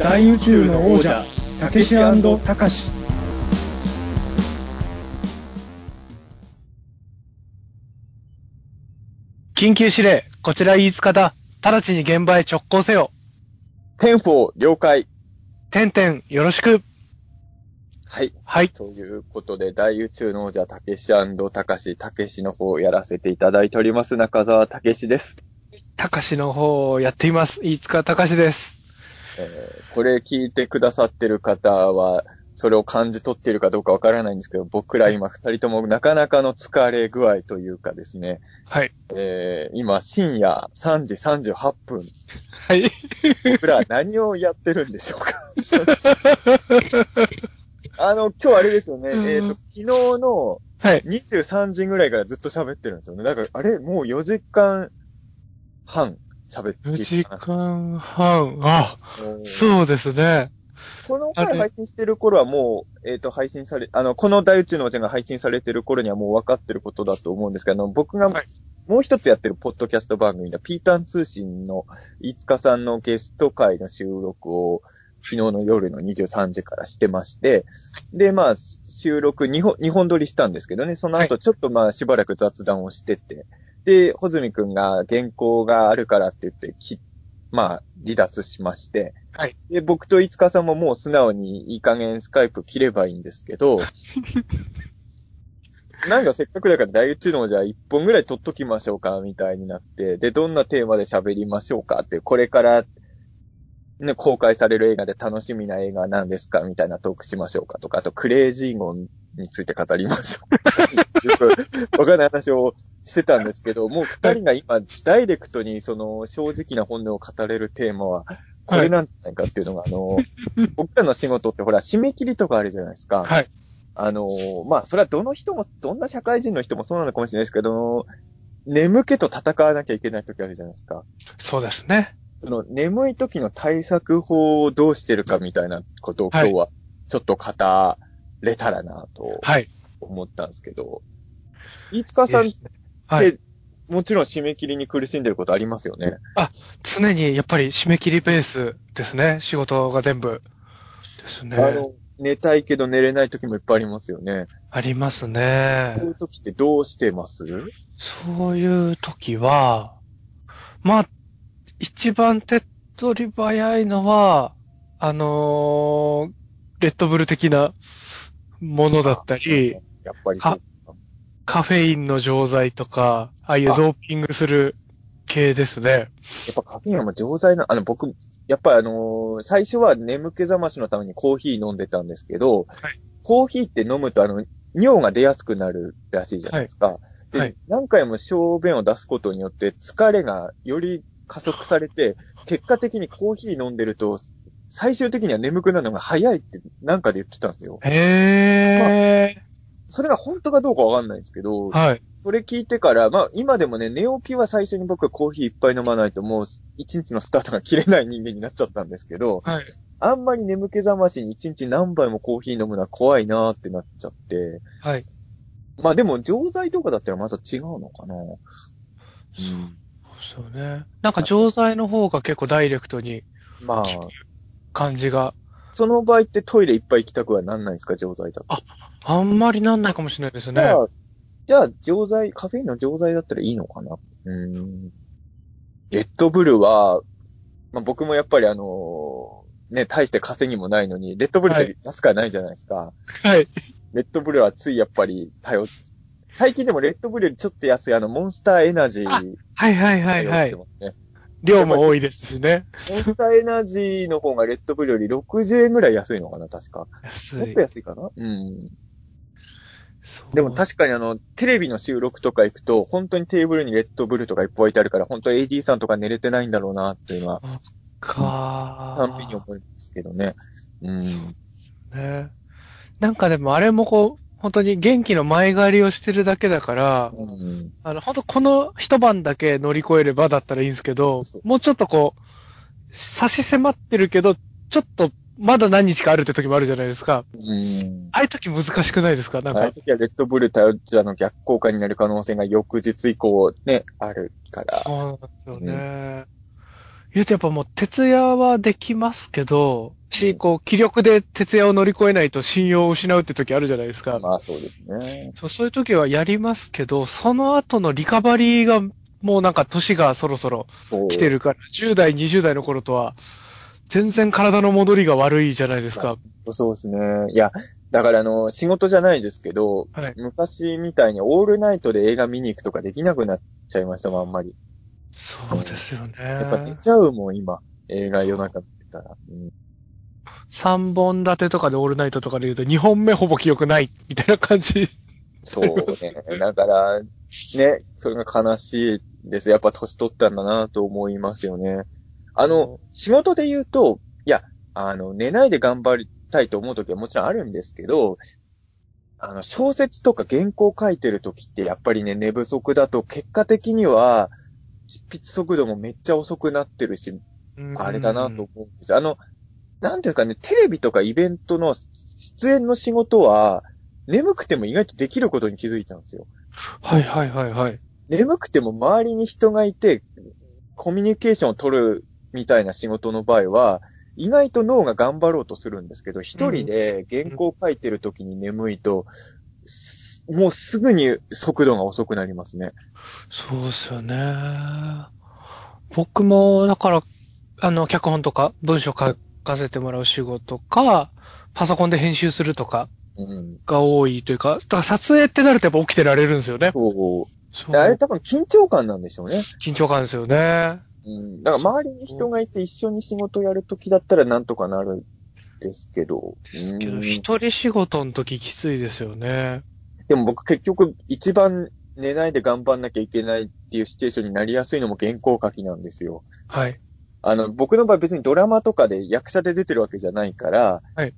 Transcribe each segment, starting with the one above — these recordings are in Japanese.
大宇宙の王者たけしたかし緊急指令、こちら飯塚だ。直ちに現場へ直行せよ。 Ten-four 了解。てんてん、よろしく。はい。はい。ということで、大宇宙の王者、たけしたかし、たけしの方をやらせていただいております、中澤たけしです。たかしの方をやっています。飯塚たかしです。えーこれ聞いてくださってる方は、それを感じ取っているかどうかわからないんですけど、僕ら今二人ともなかなかの疲れ具合というかですね、はい。えー今深夜3時38分、はい。僕らは何をやってるんでしょうか？あの、今日あれですよね、うんえっ、と、昨日のはい。23時ぐらいからずっと喋ってるんですよね。だから、あれもう4時間半喋って4い時。間半。あ、うんそうですね。この回配信してる頃はもう、えっ、と、配信され、あの、この大宇宙のお茶が配信されてる頃にはもう分かってることだと思うんですけど、あの僕がはいもう一つやってるポッドキャスト番組のピータン通信の飯塚さんのゲスト会の収録を昨日の夜の23時からしてまして、で、まあ、収録2本、二本撮りしたんですけどね、その後ちょっとまあしばらく雑談をしてて、で、穂積くんが原稿があるからって言って、きまあ、離脱しまして、はい。で、僕と五日さんももう素直にいい加減スカイプ切ればいいんですけど、なんかせっかくだから大宇宙のじゃあ一本ぐらい撮っときましょうか、みたいになって、で、どんなテーマで喋りましょうかって、これから、ね、公開される映画で楽しみな映画は何ですかみたいなトークしましょうかとか、あとクレイジーゴンについて語りましょうか。よくわかんない話をしてたんですけど、もう二人が今、ダイレクトにその正直な本音を語れるテーマは、これなんじゃないかっていうのが、あの、僕らの仕事ってほら、締め切りとかあるじゃないですか。はい。あの、まあ、それはどの人も、どんな社会人の人もそうなのかもしれないですけど、眠気と戦わなきゃいけない時あるじゃないですか。そうですね。その眠い時の対策法をどうしてるかみたいなことを今日はちょっと語れたらなとはい。思ったんですけど、飯塚さんはい。てもちろん締め切りに苦しんでることありますよね。常にやっぱり締め切りベースですね。仕事が全部。ですね。あの、寝たいけど寝れない時もいっぱいありますよね。ありますねそう。いう時ってどうしてます？そういう時は、まあ、一番手っ取り早いのは、あのーレッドブル的なものだったり、やっぱり。カフェインの錠剤とか、ああいうあドーピングする系ですね。やっぱカフェインはもう錠剤な、あの僕、やっぱりあのー最初は眠気覚ましのためにコーヒー飲んでたんですけど、はいコーヒーって飲むとあの、尿が出やすくなるらしいじゃないですか。で、はい何回も小便を出すことによって疲れがより加速されて、結果的にコーヒー飲んでると、最終的には眠くなるのが早いってなんかで言ってたんですよ。へー。それが本当かどうかわかんないんですけど、はい。それ聞いてから、まあ今でもね、寝起きは最初に僕はコーヒーいっぱい飲まないともう一日のスタートが切れない人間になっちゃったんですけど、はい。あんまり眠気覚ましに一日何杯もコーヒー飲むのは怖いなーってなっちゃって。はい。まあでも錠剤とかだったらまた違うのかなうん。そうね。なんか錠剤の方が結構ダイレクトにまあ、感じがその場合ってトイレいっぱい行きたくはなんないんですか、錠剤だと。ああんまりなんないかもしれないですね。じゃあ、じゃあ錠剤、カフェインの錠剤だったらいいのかな？うん。レッドブルは、まあ僕もやっぱりあのね、大して稼ぎもないのに、レッドブルって安くはないじゃないですか。はい。レッドブルはついやっぱり頼っ、最近でもレッドブルよりちょっと安いあの、モンスターエナジーあはいはいはい頼はい。量も多いですしね。モンスターエナジーの方がレッドブルより60円ぐらい安いのかな、確か。安いもっと。安いかな？うん。でも確かにあの、テレビの収録とか行くと、本当にテーブルにレッドブルとかいっぱい置いてあるから、本当 AD さんとか寝れてないんだろうなっていうのは、か単品に思いますけどね。うん。ね。なんかでもあれもこう、本当に元気の前借りをしてるだけだから、うん。あの、本当この一晩だけ乗り越えればだったらいいんですけどもうちょっとこう、差し迫ってるけど、ちょっとまだ何日かあるって時もあるじゃないですか。うん。ああいう時難しくないですか？なんかああいう。時はレッドブル頼っちゃの逆効果になる可能性が翌日以降ね、あるから。そうなんですよね。言うとやっぱもう徹夜はできますけど、し、こう、気力で徹夜を乗り越えないと信用を失うって時あるじゃないですか。まあそうですね。そうそういう時はやりますけど、その後のリカバリーがもうなんか年がそろそろ。来てるから、10代、20代の頃とは、全然体の戻りが悪いじゃないですか。そうですね。いや、だからあの、仕事じゃないですけど、はい。昔みたいにオールナイトで映画見に行くとかできなくなっちゃいましたもん、あんまり。そうですよね。やっぱ寝ちゃうもん、今。映画夜中見てたら。うん3本立てとかでオールナイトとかで言うと2本目ほぼ記憶ないみたいな感じ。そうね。だから、ね、それが悲しいです。やっぱ年取ったんだなと思いますよね。あの、仕事で言うと、いや、あの、寝ないで頑張りたいと思うときはもちろんあるんですけど、あの、小説とか原稿書いてるときってやっぱりね、寝不足だと結果的には、執筆速度もめっちゃ遅くなってるし、あれだなと思うんですよ。あの、なんていうかね、テレビとかイベントの出演の仕事は、眠くても意外とできることに気づいたんですよ。はいはいはいはい。眠くても周りに人がいて、コミュニケーションを取るみたいな仕事の場合は、意外と脳が頑張ろうとするんですけど、一人で原稿を書いてる時に眠いと、すもうすぐに速度が遅くなりますね。そうですよね。僕も、だから、あの、脚本とか文章書かせてもらう仕事か、パソコンで編集するとかうん。が多いというか、だから撮影ってなるとやっぱ起きてられるんですよね。そう。そうあれ多分緊張感なんでしょうね。緊張感ですよね。うん。だから周りに人がいて一緒に仕事やるときだったらなんとかなるんですけど。ですけど、うん一人仕事の時きついですよね。でも僕結局一番寝ないで頑張んなきゃいけないっていうシチュエーションになりやすいのも原稿書きなんですよ。はい。あの、僕の場合別にドラマとかで役者で出てるわけじゃないから、はい。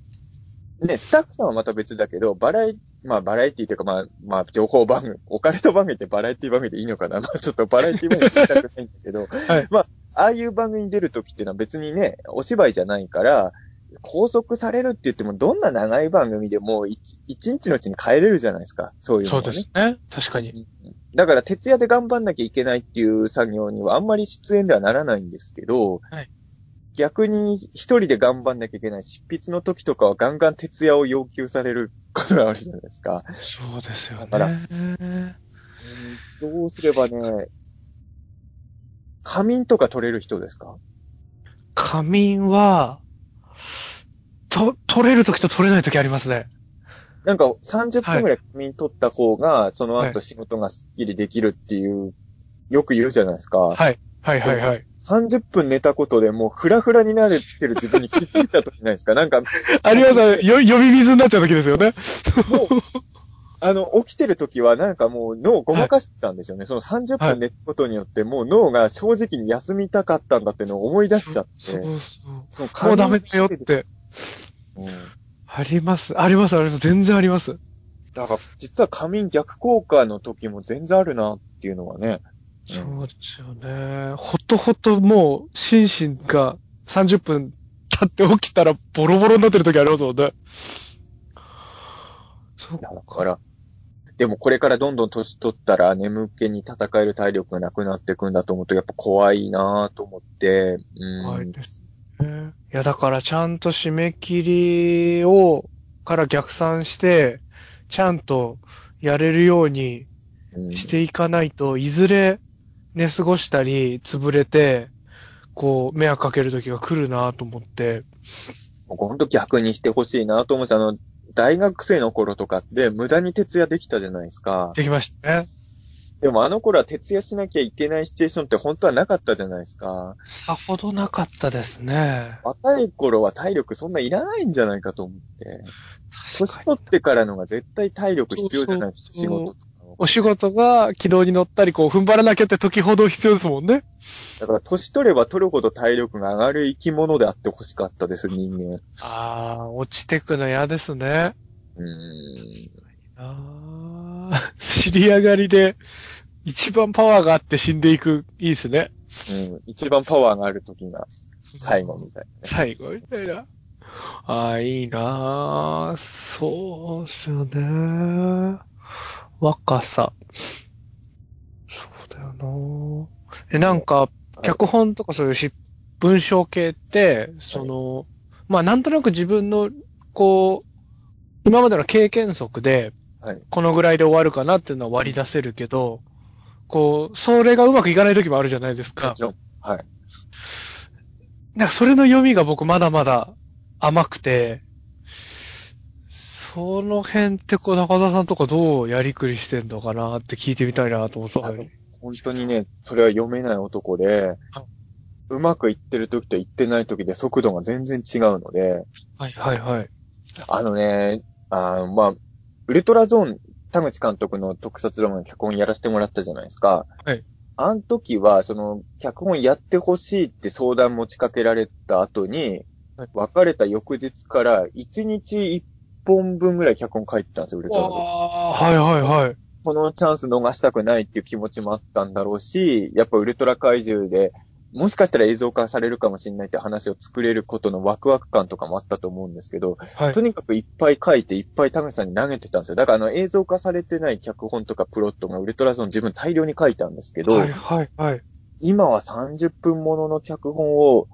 ね、スタッフさんはまた別だけど、バラエ、まあバラエティというかまあ、まあ情報番組、オカルト番組ってバラエティ番組でいいのかな？ま あちょっとバラエティ番組言いたくないんだけど、はいまあ、ああいう番組に出るときっていうのは別にね、お芝居じゃないから、拘束されるって言っても、どんな長い番組でも一一日のうちに帰れるじゃないですか。そういうのそう。ですね。確かに。だから、徹夜で頑張んなきゃいけないっていう作業にはあんまり出演ではならないんですけど、はい逆に一人で頑張んなきゃいけない執筆の時とかはガンガン徹夜を要求されることがあるじゃないですか。そうですよだからね。どうすればね、仮眠とか取れる人ですか？仮眠は、と、取れる時と取れない時ありますね。なんか30分くらい仮眠取った方が、そのはい後仕事がスッキリできるっていう、よく言うじゃないですか。はい。はいはいはい。30分寝たことでもうフラフラになれてる自分に気づいた時ないですか？なんか、ありますよ、呼び水になっちゃう時ですよね。あの、起きてる時はなんかもう脳をごまかしてたんですよね。その30はい分寝たことによってもう脳が正直に休みたかったんだっていうのを思い出しちゃって。そうそう。そのもうダメだよって。うんあります。あります、あります。全然あります。だから、実は仮眠逆効果の時も全然あるなっていうのはね。うんそうですよね。ほとほともう、心身が30分経って起きたらボロボロになってる時ありますもんね。そうだから、でもこれからどんどん年取ったら眠気に戦える体力がなくなっていくんだと思うと、やっぱ怖いなぁと思って、うん。怖いですね。いや、だからちゃんと締め切りを、から逆算して、ちゃんとやれるようにうんしていかないと、いずれ寝過ごしたり、潰れて、こう、迷惑かける時が来るなと思って。僕ほんと逆にしてほしいなと思って、あの、大学生の頃とかって無駄に徹夜できたじゃないですか。できましたね。でもあの頃は徹夜しなきゃいけないシチュエーションって本当はなかったじゃないですか。さほどなかったですね。若い頃は体力そんないらないんじゃないかと思って。年取ってからのが絶対体力必要じゃないですか、仕事とかを。お仕事が軌道に乗ったり、こう、踏ん張らなきゃって時ほど必要ですもんね。だから年取れば取るほど体力が上がる生き物であってほしかったです、人間。ああ、落ちてくの嫌ですね。うーん。ああ、尻上がりで、一番パワーがあって死んでいく、いいですね。うん。一番パワーがある時が最後みたい最後みたいな。ああ、いいなあそうっすよね。若さ。そうだよなえ、なんか、脚本とかそういう執文章系って、その、まあなんとなく自分の、こう、今までの経験則で、はい。このぐらいで終わるかなっていうのは割り出せるけど、こう、それがうまくいかない時もあるじゃないですか。はい。なんかそれの読みが僕まだまだ甘くて、その辺ってこう中田さんとかどうやりくりしてんのかなって聞いてみたいなと思ったのに。本当にね、それは読めない男で、うまくいってる時といってない時で速度が全然違うので、はいはいはい。あのね、あーまあ、ウルトラゾーン、田口監督の特撮ドラマの脚本やらせてもらったじゃないですか。はい。あの時は、その、脚本やってほしいって相談持ちかけられた後に、はい別れた翌日から1日1本分ぐらい脚本書いてたんですよ、ウルトラゾーン。ああー、はいはいはい。このチャンス逃したくないっていう気持ちもあったんだろうし、やっぱウルトラ怪獣で、もしかしたら映像化されるかもしれないって話を作れることのワクワク感とかもあったと思うんですけど、はいと。にかくいっぱい書いていっぱい田口さんに投げてたんですよ。だからあの映像化されてない脚本とかプロットがウルトラゾーン自分大量に書いたんですけど、はいはいはい。今は30分ものの脚本を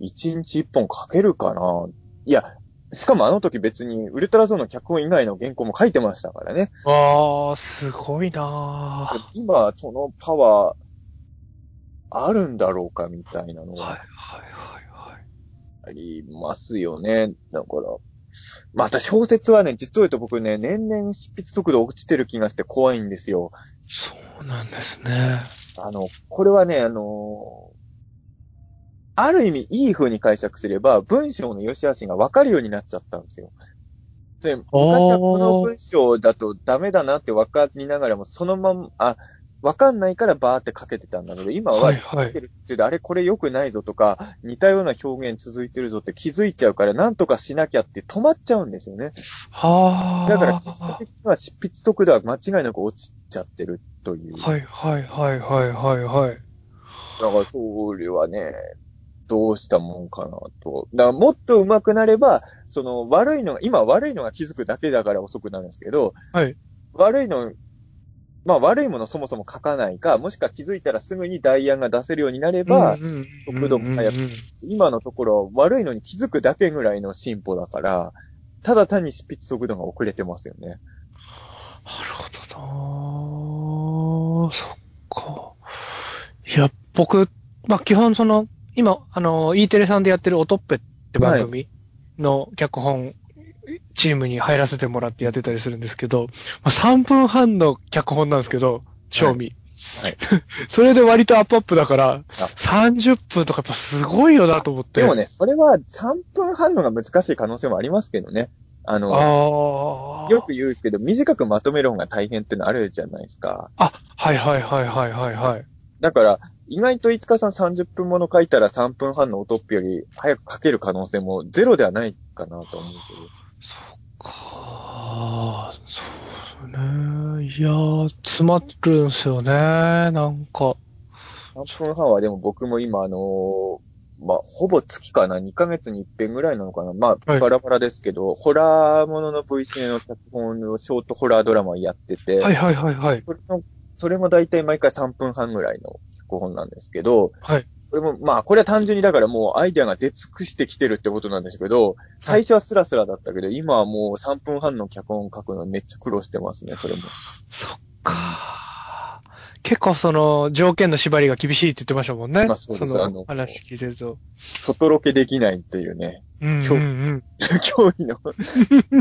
1日1本書けるかないや、しかもあの時別にウルトラゾーンの脚本以外の原稿も書いてましたからね。ああ、すごいなー今、そのパワー、あるんだろうかみたいなのはいがはいはいはい。ありますよね。だから。また小説はね、実を言うと僕ね、年々執筆速度落ちてる気がして怖いんですよ。そうなんですね。あの、これはね、あのある意味いい風に解釈すれば、文章の良し悪しが分かるようになっちゃったんですよ。で、昔はこの文章だとダメだなって分かりながらも、そのまま、あ、分かんないからバーって書けてたんだけど、今ははいはいるってあれこれ良くないぞとか、似たような表現続いてるぞって気づいちゃうから、なんとかしなきゃって止まっちゃうんですよね。はあ。だから、実際的には執筆速度は間違いなく落ちちゃってるという。はいはいはいはいはいはい。だから、それはね、どうしたもんかなと。だから、もっと上手くなれば、その、悪いのが、今悪いのが気づくだけだから遅くなるんですけど、はい。悪いの、まあ悪いものそもそも書かないか、もしくは気づいたらすぐに代案が出せるようになれば、速度も速く今のところ悪いのに気づくだけぐらいの進歩だから、ただ単に執筆速度が遅れてますよね。なるほどなぁ。そっか。いや、僕、まあ、基本その、今、あの、E テレさんでやってるおとっぺって番組の脚本、チームに入らせてもらってやってたりするんですけど、まあ、3分半の脚本なんですけど、賞味。はい。それで割とアップアップだから、30分とかやっぱすごいよなと思って。でもね、それは3分半のが難しい可能性もありますけどね。あの、ああ。よく言うけど、短くまとめる方が大変ってのあるじゃないですか。あ、はいはいはいはいはいはい。だから、意外といつかさん30分もの書いたら3分半のおとっぴより早く書ける可能性もゼロではないかなと思うそっかそうね。いやー、詰まるんすよね。なんか。けど。3分半はでも僕も今あのーまあ、ほぼ月かな ?2 ヶ月に一遍ぐらいなのかなまあ、はいバラバラですけど、ホラーものの VC の脚本のショートホラードラマをやってて、はいはいはいはい。それの、それも大体毎回3分半ぐらいの脚本なんですけど、はい。これも、まあ、これは単純にだからもうアイデアが出尽くしてきてるってことなんですけど、最初はスラスラだったけど、今はもう3分半の脚本書くのめっちゃ苦労してますね、それも。そっか結構その、条件の縛りが厳しいって言ってましたもんね。まあそうですのあの話聞いてると。外ロケできないっていうね、うんうん今うん。脅威 の部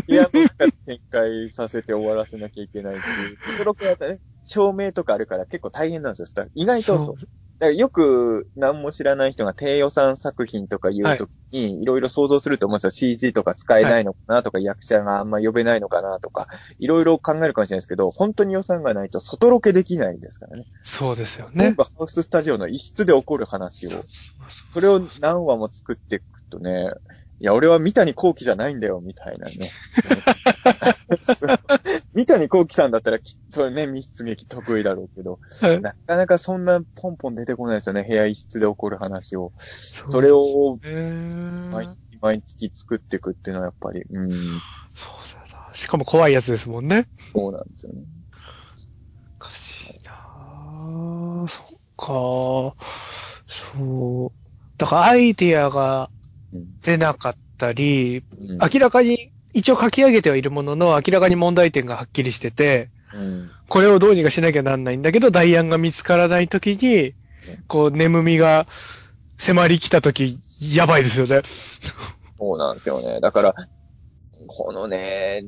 屋の中で展開させて終わらせなきゃいけないっていう。外ロケだったらね、照明とかあるから結構大変なんですよ。意外とだからよく何も知らない人が低予算作品とか言うときに、いろいろ想像すると思うんですよ。CG とか使えないのかなとか、役者があんま呼べないのかなとか、いろいろ考えるかもしれないですけど、本当に予算がないと外ロケできないですからね。そうですよね。全部ハウススタジオの一室で起こる話を、それを何話も作っていくとね、いや、俺は三谷幸喜じゃないんだよ、みたいなね。三谷幸喜さんだったらき、それね、密室劇得意だろうけど、はいなかなかそんなポンポン出てこないですよね、部屋一室で起こる話を。そそれをえー、毎月毎月作っていくっていうのはやっぱり、うん、そうだな。しかも怖いやつですもんね。そうなんですよね。おかしいなぁ。そっかそう。だからアイディアがうん出なかったり、うん明らかに、一応書き上げてはいるものの、明らかに問題点がはっきりしてて、うんこれをどうにかしなきゃなんないんだけど、代案が見つからないときに、こう、眠みが迫り来たとき、やばいですよね。そうなんですよね。だから、このね、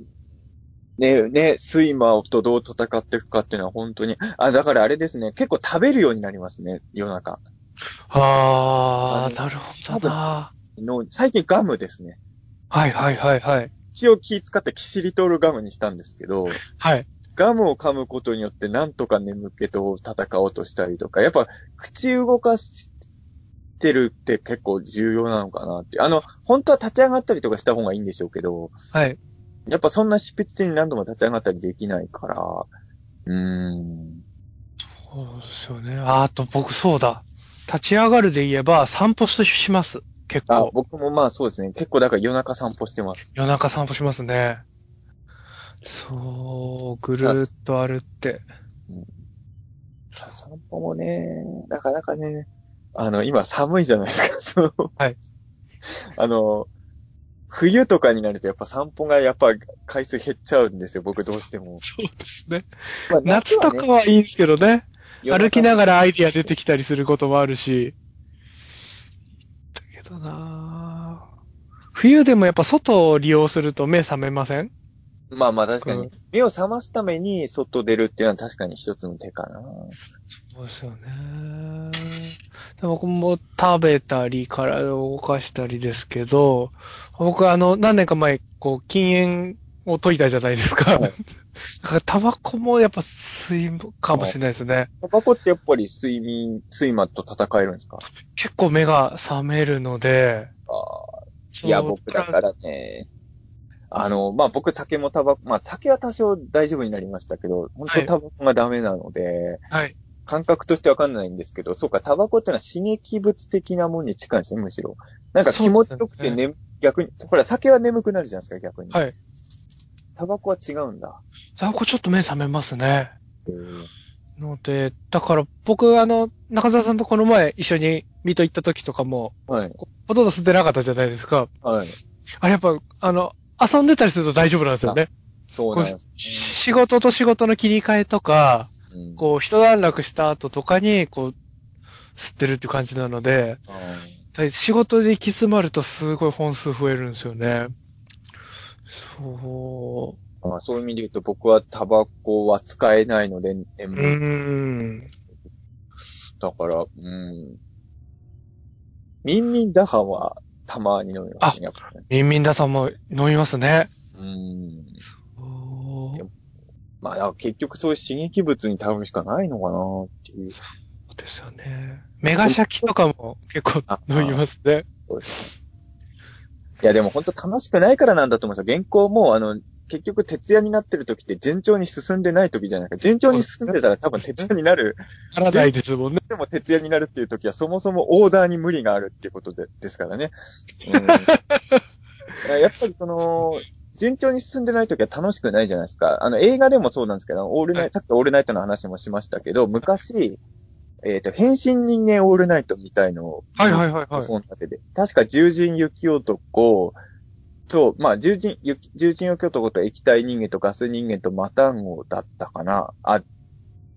ね、ね、睡魔とどう戦っていくかっていうのは本当に、あ、だからあれですね、結構食べるようになりますね、夜中。あのあー、なるほどな。の最近ガムですね。はいはいはいはい。一応気使ってキシリトールガムにしたんですけど、はい。ガムを噛むことによってなんとか眠気と戦おうとしたりとか、やっぱ口動かしてるって結構重要なのかなって。あの、本当は立ち上がったりとかした方がいいんでしょうけど、はい。やっぱそんな執筆中に何度も立ち上がったりできないから、うーん。そうですよね。ああと僕そうだ。立ち上がるで言えば散歩します。結あ、構。僕もまあそうですね。結構だから夜中散歩してます。夜中散歩しますね。そう、ぐるーっと歩って。散歩もね、なかなかね、あの、今寒いじゃないですか。そのはい。あの、冬とかになるとやっぱ散歩がやっぱ回数減っちゃうんですよ、僕どうしても。そうですね。まあ夏とかはいいんですけどね。歩きながら。らアイディア出てきたりすることもあるし。だなぁ冬でもやっぱ外を利用すると目覚めません？まあまあ確かにうん、目を覚ますために外出るっていうのは確かに一つの手かな。そうですよね。で僕も食べたり、体を動かしたりですけど、僕あの、何年か前、こう、禁煙を解いたじゃないですか。はいだからタバコもやっぱ吸いかもしれないですね。タバコってやっぱり睡眠、睡魔と戦えるんですか？結構目が覚めるので、あーいや、僕だからね、あの、まあ、僕酒もタバコ、まあ、酒は多少大丈夫になりましたけど、本はい当タバコがダメなので、はい。感覚としてわかんないんですけど、そうか、タバコってのは刺激物的なものに近いんですね、むしろ。なんか気持ちよくてそうでね、逆に、ほら、酒は眠くなるじゃないですか、逆に。はい。タバコは違うんだ。タバコちょっと目覚めますね。ので、だから僕あの、中澤さんとこの前一緒に水戸行った時とかも、はい。ほとんど吸ってなかったじゃないですか。はい。あれやっぱ、あの、遊んでたりすると大丈夫なんですよね。そうなんです、仕事と仕事の切り替えとか、うんこう、一段落した後とかに、こう、吸ってるっていう感じなので、あだい仕事で行き詰まるとすごい本数増えるんですよね。そーまあ、そういう意味で言うと、僕はタバコは使えないので、う。うん。だから、うん。ミンミンダハはたまに飲みますね、やっぱね。ミンミンダさんも飲みますね。うん。そうまあ、結局そういう刺激物に頼るしかないのかなっていう。ですよね。メガシャキとかも結構飲みますね。そうですいや、でも本当楽しくないからなんだと思うんですよ。原稿も、あの、結局徹夜になってる時って順調に進んでない時じゃないか。順調に進んでたら多分徹夜になる。ならないですもんね。でも徹夜になるっていう時はそもそもオーダーに無理があるっていうことでですからね。うん、やっぱりその、順調に進んでない時は楽しくないじゃないですか。あの、映画でもそうなんですけど、オールナイト、さっきオールナイトの話もしましたけど、昔、えっ、と、変身人間オールナイトみたいのを、はいはいはいはい。本立てで。確か、獣人雪男と、まあ、獣人、ゆ獣人雪男と液体人間とガス人間とマタンゴだったかな。あ、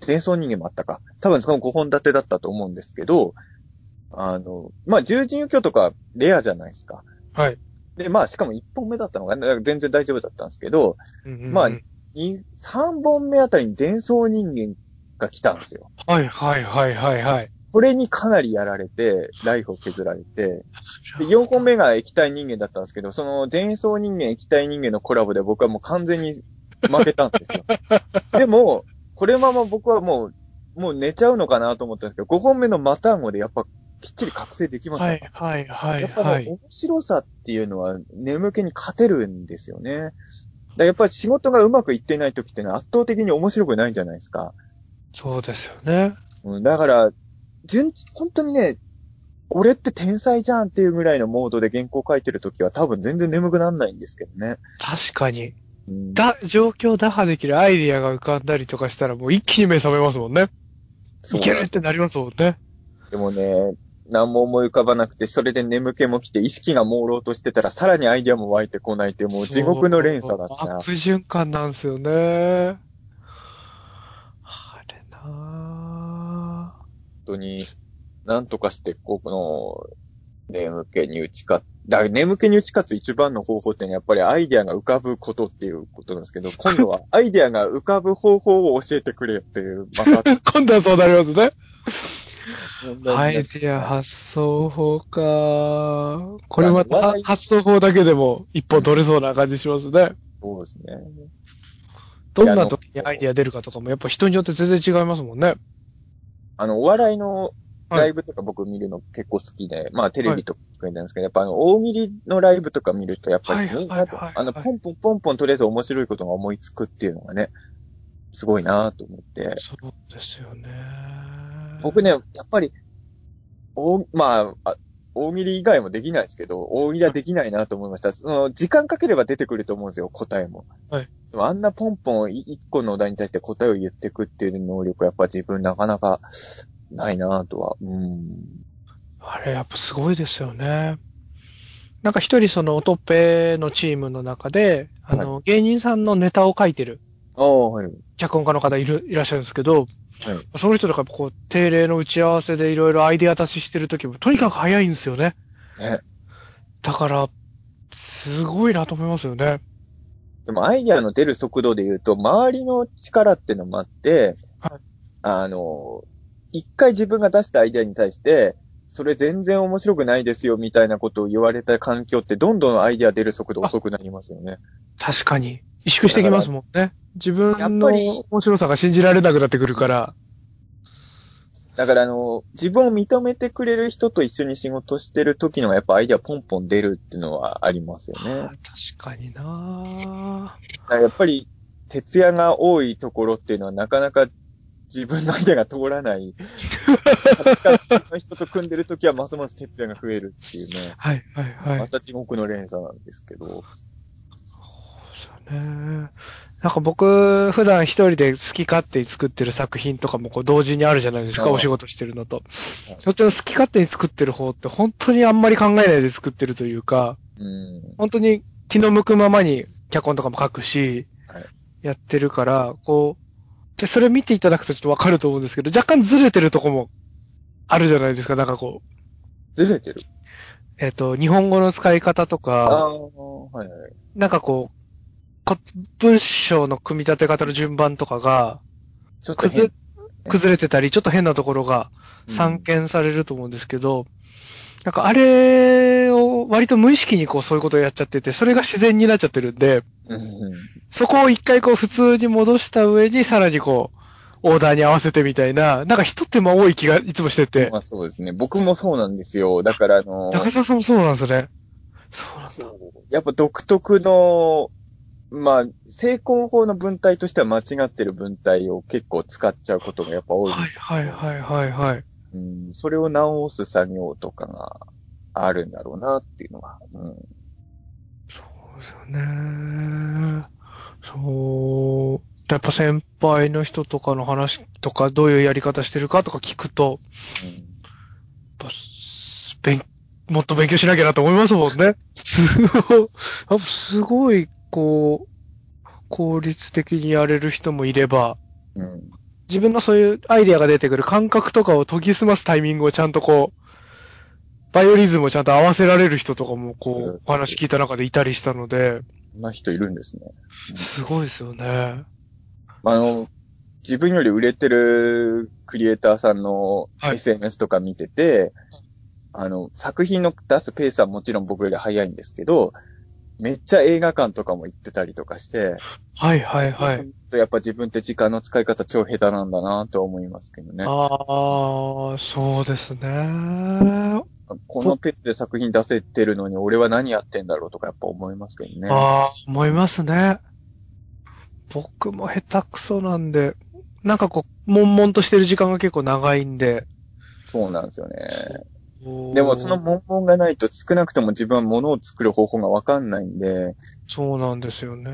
伝送人間もあったか。多分その5本立てだったと思うんですけど、あの、まあ、獣人雪男はレアじゃないですか。はい。で、まあ、しかも1本目だったのが、だから全然大丈夫だったんですけど、まあに3本目あたりに伝送人間が来たんですよ。はいはいはいはいはい。これにかなりやられて、ライフを削られて、で、4本目が液体人間だったんですけど、その伝送人間、液体人間のコラボで僕はもう完全に負けたんですよ。でも、これまま僕はもう、もう寝ちゃうのかなと思ったんですけど、5本目のマタンゴでやっぱきっちり覚醒できました。はいはいはいやっぱ。面白さっていうのは眠気に勝てるんですよね。だからやっぱり仕事がうまくいってない時ってのは圧倒的に面白くないんじゃないですか。そうですよね。うん、だから、順、本当にね、俺って天才じゃんっていうぐらいのモードで原稿書いてるときは多分全然眠くならないんですけどね。確かに。うん、だ、状況打破できるアイディアが浮かんだりとかしたらもう一気に目覚めますもんね。そういけるってなりますもんね。でもね、何も思い浮かばなくて、それで眠気も来て、意識が朦朧としてたら、さらにアイデアも湧いてこないって、もう地獄の連鎖だったな。悪循環なんですよね。あれなぁ。本当に、なんとかして、この、眠気に打ち勝つ。だから眠気に打ち勝つ一番の方法ってのはやっぱりアイデアが浮かぶことっていうことなんですけど、今度はアイデアが浮かぶ方法を教えてくれっていう、また今度はそうなりますね。アイデア発想法か。これまた発想法だけでも一本取れそうな感じしますね。そうですね。どんな時にアイデア出るかとかもやっぱ人によって全然違いますもんね。あの、お笑いのライブとか僕見るの結構好きで、まあテレビとか見るんですけど、やっぱあの、大喜利のライブとか見ると、やっぱり、あの、ポンポンポンポンとりあえず面白いことが思いつくっていうのがね、すごいなと思って。そうですよね。僕ね、やっぱり、大、まあ、あ大喜利以外もできないですけど、大喜利はできないなと思いました。その、時間かければ出てくると思うんですよ、答えも。はい。でもあんなポンポンい一個のお題に対して答えを言っていくっていう能力はやっぱ自分なかなかないなとは。うん。あれやっぱすごいですよね。なんか一人そのオトペのチームの中で、あの、芸人さんのネタを書いてるああ、はい。脚本家の方いる、いらっしゃるんですけど、はい。その人とかこう、定例の打ち合わせでいろいろアイデア出ししてる時も、とにかく早いんですよね。ね。だから、すごいなと思いますよね。でもアイデアの出る速度で言うと、周りの力ってのもあって、はいあの、一回自分が出したアイデアに対して、それ全然面白くないですよみたいなことを言われた環境って、どんどんアイデア出る速度遅くなりますよね。確かに。萎縮してきますもんね。自分の面白さが信じられなくなってくるから。だからあの、自分を認めてくれる人と一緒に仕事してる時のはやっぱアイデアポンポン出るっていうのはありますよね。確かになやっぱり、徹夜が多いところっていうのはなかなか自分のアイデアが通らない。の人と組んでるときはますます徹夜が増えるっていうね。はい、はい、はい。また地獄の連鎖なんですけど。ね。なんか僕、普段一人で好き勝手に作ってる作品とかもこう同時にあるじゃないですか、お仕事してるのと。そっちの好き勝手に作ってる方って本当にあんまり考えないで作ってるというか、うん。本当に気の向くままに脚本とかも書くし、はいやってるから、こう、で、それ見ていただくとちょっとわかると思うんですけど、若干ずれてるとこもあるじゃないですか、なんかこう、ずれてる？えっ、と、日本語の使い方とあか、あ、はいはい。なんかこう、こ文章の組み立て方の順番とかが、ちょっと崩変。崩れてたり、ちょっと変なところが散見されると思うんですけど、なんかあれを割と無意識にこうそういうことをやっちゃってて、それが自然になっちゃってるんで、うん。うんそこを一回こう普通に戻した上にさらにこう、オーダーに合わせてみたいな、なんか一手間多い気がいつもしてて、まあそうですね。僕もそうなんですよ。だからあの、中澤さんもそうなんですね。そうなんだ。やっぱ独特の、まあ、成功法の文体としては間違ってる文体を結構使っちゃうことがやっぱ多い。はいはいはいはいはい。うん、それを直す作業とかがあるんだろうなっていうのは。うん、そうですよね。そう。やっぱ先輩の人とかの話とか、どういうやり方してるかとか聞くと、やっぱす勉もっと勉強しなきゃなと思いますもんね。すごい、こう、効率的にやれる人もいれば、うん。うん。自分のそういうアイデアが出てくる感覚とかを研ぎ澄ますタイミングをちゃんとこう、バイオリズムをちゃんと合わせられる人とかもこうお話聞いた中でいたりしたので、そんな人いるんですね。すごいですよね。あの、自分より売れてるクリエイターさんのはい SNS とか見てて、あの、作品の出すペースはもちろん僕より早いんですけど、めっちゃ映画館とかも行ってたりとかして、はいはいはい。やっぱ自分って時間の使い方超下手なんだなとは思いますけどね。ああ、そうですね。このペースで作品出せてるのに俺は何やってんだろうとかやっぱ思いますけどね。ああ、思いますね。僕も下手くそなんで、なんかこう、悶々としてる時間が結構長いんで。そうなんですよね。でもその悶々がないと少なくとも自分は物を作る方法がわかんないんで、そうなんですよね。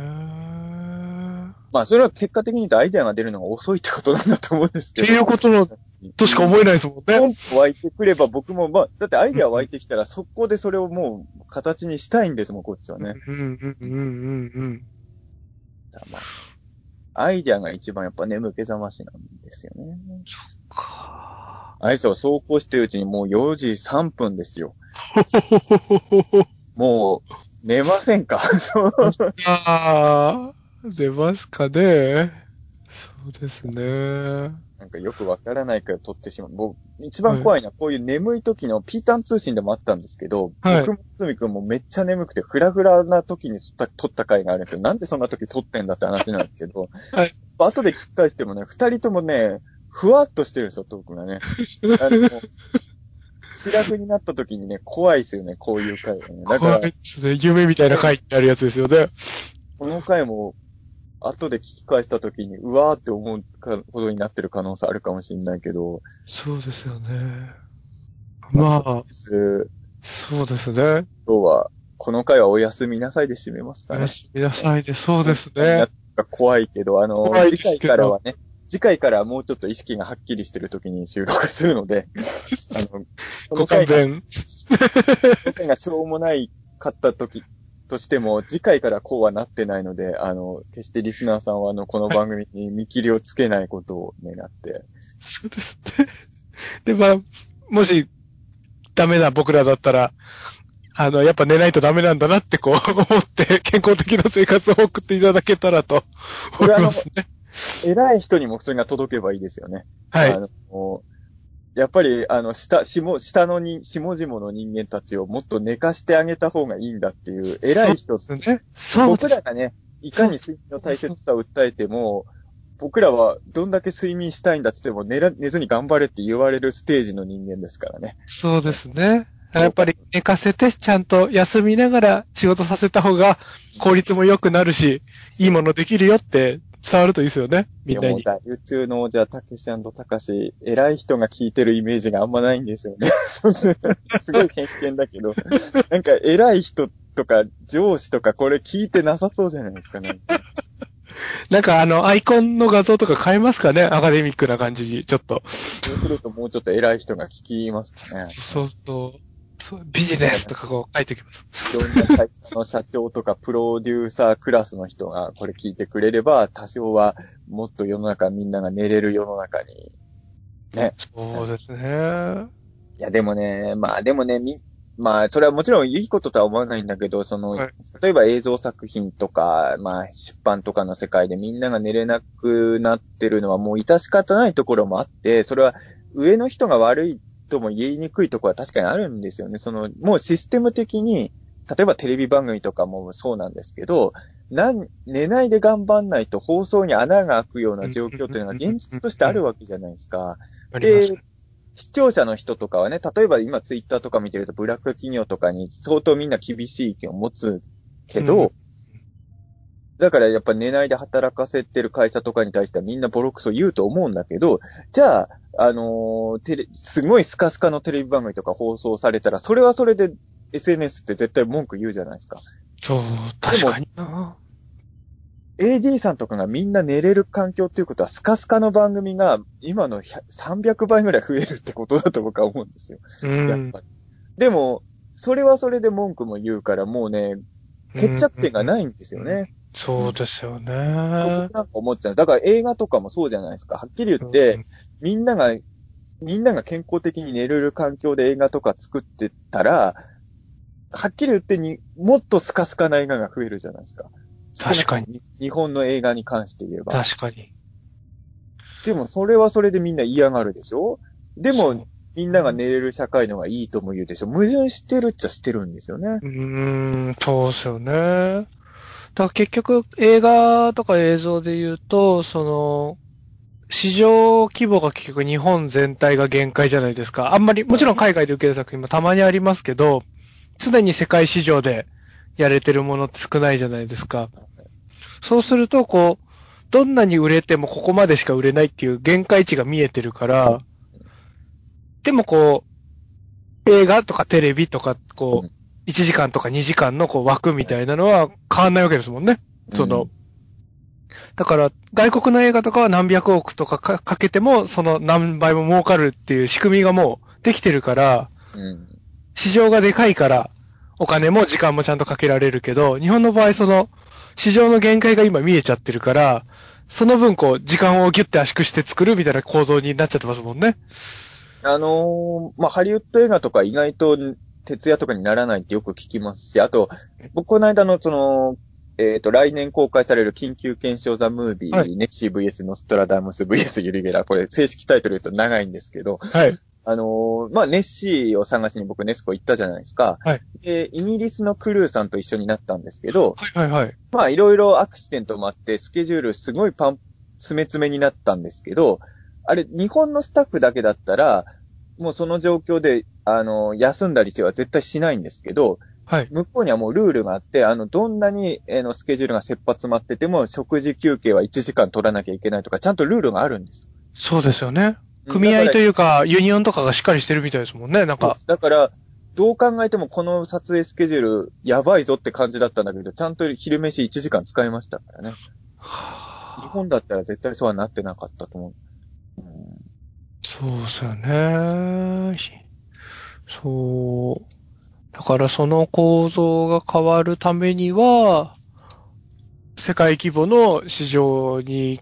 まあそれは結果的に言うとアイデアが出るのが遅いってことなんだと思うんですっけど。ていうことのとしか思えないですもんポね。ンと湧いてくれば僕も、まあ、だってアイデア湧いてきたら速攻でそれをもう形にしたいんですもん、こっちはね。うんうんうんうんうん。だまあ、アイデアが一番やっぱ眠気覚ましなんですよね。かあれですよ、走行してるうちにもう4時3分ですよ。もう、寝ませんか？ああ、出ますかね。そうですね。なんかよくわからないから撮ってしまう。僕、一番怖いのはこういう眠い時のピータン通信でもあったんですけど、はい僕もつみくんもめっちゃ眠くてフラフラな時に撮った撮った回があるんですよ。なんでそんな時撮ってんだって話なんですけど、はい。後で聞き返してもね、二人ともね、ふわっとしてるんですよ、トークがね。あの、白くになった時にね、怖いですよね、こういう回はね。だから怖い、ですね。夢みたいな回にあるやつですよね。この回も、後で聞き返した時に、うわーって思うことになってる可能性あるかもしれないけど、そうですよね。まあ、すそうですね。今日は、この回はおやすみなさいで締めますかねおや。すみなさいで、そうですなね怖いけど、あの、次回からはね、次回からはもうちょっと意識がはっきりしてる時に収録するので、あの、こご勘弁。この回がしょうもないかった時としても、次回からこうはなってないので、あの、決してリスナーさんは、あの、この番組に見切りをつけないことを願って、そうですね。で、まあ、もし、ダメな僕らだったら、あの、やっぱ寝ないとダメなんだなってこう思って、健康的な生活を送っていただけたらと思いますね。偉い人にもそれが届けばいいですよね。はいあ。の、やっぱり、あの、下、下、下のに、下々の人間たちをもっと寝かしてあげた方がいいんだっていう、偉い人そうですね。そう僕ら。がね、いかに睡眠の大切さを訴えても、僕らはどんだけ睡眠したいんだって言っても寝ら寝ずに頑張れって言われるステージの人間ですからね。そうですね。やっぱり寝かせて、ちゃんと休みながら仕事させた方が効率も良くなるし、いいものできるよって伝わるといいですよね。みんなに。いやもう大宇宙の王者、たけしたかし、偉い人が聞いてるイメージがあんまないんですよね。すごい偏見だけど、なんか偉い人とか上司とかこれ聞いてなさそうじゃないですかね。なんかあの、アイコンの画像とか変えますかね？アカデミックな感じに、ちょっと。そうするともうちょっと偉い人が聞きますかね。そうそう。そうビジネスとかこう書いておきます。いろんな会社の社長とかプロデューサークラスの人がこれ聞いてくれれば、多少はもっと世の中みんなが寝れる世の中に。ね。そうですね。いや、でもね、まあでもね、み、まあ、それはもちろんいいこととは思わないんだけど、その、はい例えば映像作品とか、まあ、出版とかの世界でみんなが寝れなくなってるのはもう致し方ないところもあって、それは上の人が悪いとも言いにくいところは確かにあるんですよね。その、もうシステム的に、例えばテレビ番組とかもそうなんですけど、なん、寝ないで頑張んないと放送に穴が開くような状況っていうのが現実としてあるわけじゃないですか。で、視聴者の人とかはね、例えば今ツイッターとか見てるとブラック企業とかに相当みんな厳しい意見を持つけど、うんだからやっぱ寝ないで働かせてる会社とかに対してはみんなボロクソ言うと思うんだけど、じゃあ、あのーテレ、すごいスカスカのテレビ番組とか放送されたら、それはそれで SNS って絶対文句言うじゃないですか。そう、確かにな。AD さんとかがみんな寝れる環境っていうことは、スカスカの番組が今の100 300倍ぐらい増えるってことだと僕は思うんですよ。うんやっぱ。り。でも、それはそれで文句も言うから、もうね、決着点がないんですよね。そうですよね。僕なんか思っちゃう。だから映画とかもそうじゃないですか。はっきり言って、みんなが、みんなが健康的に寝れる環境で映画とか作ってたら、はっきり言ってに、もっとスカスカな映画が増えるじゃないですか。確かに。に。日本の映画に関して言えば。確かに。でも、それはそれでみんな嫌がるでしょ？でも、みんなが寝れる社会のがいいとも言うでしょ？矛盾してるっちゃしてるんですよね。うーん、そうですよね。だから結局映画とか映像で言うと、その、市場規模が結局日本全体が限界じゃないですか。あんまり、もちろん海外で受ける作品もたまにありますけど、常に世界市場でやれてるものって少ないじゃないですか。そうすると、こう、どんなに売れてもここまでしか売れないっていう限界値が見えてるから、でもこう、映画とかテレビとか、こう1時間とか2時間のこう枠みたいなのは変わんないわけですもんね。その、だから、外国の映画とかは何百億とかかかけても、その何倍も儲かるっていう仕組みがもうできてるから、うん。市場がでかいから、お金も時間もちゃんとかけられるけど、日本の場合その、市場の限界が今見えちゃってるから、その分こう、時間をギュッて圧縮して作るみたいな構造になっちゃってますもんね。あのーまあ、ハリウッド映画とか意外と徹夜とかにならないってよく聞きますし、あと、僕この間のその、えっ、と、来年公開される緊急検証ザ・ムービー、はいネッシー VS ノストラダムス VS ユリゲラ、これ正式タイトル言うと長いんですけど、はい。あのーまあ、ネッシーを探しに僕ネスコ行ったじゃないですか。はい。で、イギリスのクルーさんと一緒になったんですけど、はいはいはい。まあ、いろいろアクシデントもあって、スケジュールすごいパン、詰め詰めになったんですけど、あれ、日本のスタッフだけだったら、もうその状況で、あの、休んだりしては絶対しないんですけど、はい。向こうにはもうルールがあって、あの、どんなに、えーの、スケジュールが切羽詰まってても、食事休憩は1時間取らなきゃいけないとか、ちゃんとルールがあるんです。そうですよね。組合とういうか、ユニオンとかがしっかりしてるみたいですもんね、なんか。だから、どう考えてもこの撮影スケジュールやばいぞって感じだったんだけど、ちゃんと昼飯1時間使いましたからね。日本だったら絶対そうはなってなかったと思う。うんそうですよね。そう。だからその構造が変わるためには、世界規模の市場に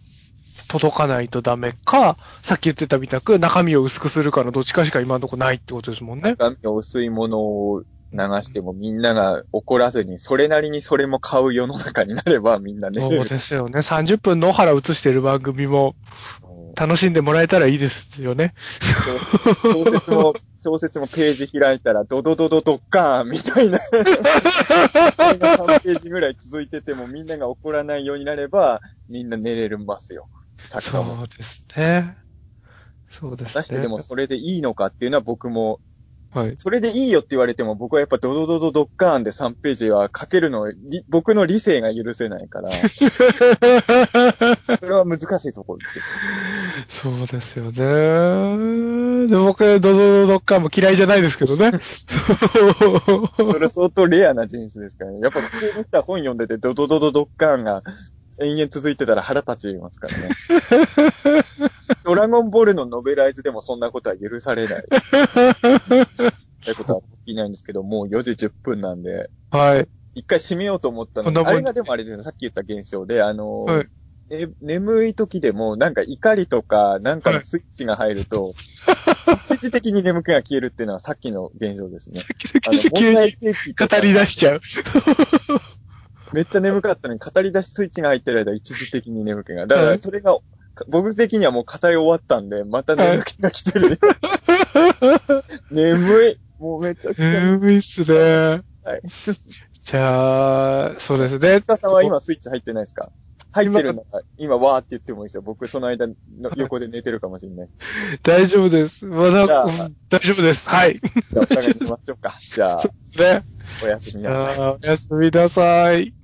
届かないとダメか、さっき言ってたみたく中身を薄くするかのどっちかしか今のとこないってことですもんね。中身の薄いものを流してもみんなが怒らずに、それなりにそれも買う世の中になればみんなね。そうですよね。30分野原映してる番組も 楽しんでもらえたらいいですよね。小説も、小説もページ開いたら、ドドドドドッカーンみたいな。それが3ページぐらい続いててもみんなが怒らないようになれば、みんな寝れるますよ。作家も。そうですね。そうですね。出してでもそれでいいのかっていうのは僕も、はい。それでいいよって言われても僕はやっぱドドドドドッカーンで3ページは書けるの、り 僕の理性が許せないから、それは難しいところです。そうですよね。で僕、ドドドドッカーも嫌いじゃないですけどね。それ相当レアな人種ですからね。やっぱ普通にした本読んでてドドドドドッカーンが延々続いてたら腹立ちますからね。ドラゴンボールのノベライズでもそんなことは許されない。ということはできないんですけど、もう4時10分なんで、はい。一回閉めようと思ったのに、こんなもんあれがでもあれですね、さっき言った現象で、あの、はいね眠い時でも、なんか怒りとか、なんかのスイッチが入ると、一時的に眠気が消えるっていうのはさっきの現象ですね。あの、急問題に提起とか語り出しちゃう。めっちゃ眠かったのに、語り出しスイッチが入ってる間、一時的に眠気が。だから、それが、僕的にはもう語り終わったんで、また眠気が来てる。眠い。もうめっちゃ来てる。眠いっすね。はい。じゃあ、そうですね。田さんは今スイッチ入ってないですか？入ってるのか、今わーって言ってもいいですよ。僕その間の横で寝てるかもしれない。大丈夫です。まだ、大丈夫です。はい。じゃあお互いにしましょうか。じゃあ そう、ですね。おやすみじなさい。おやすみなさい。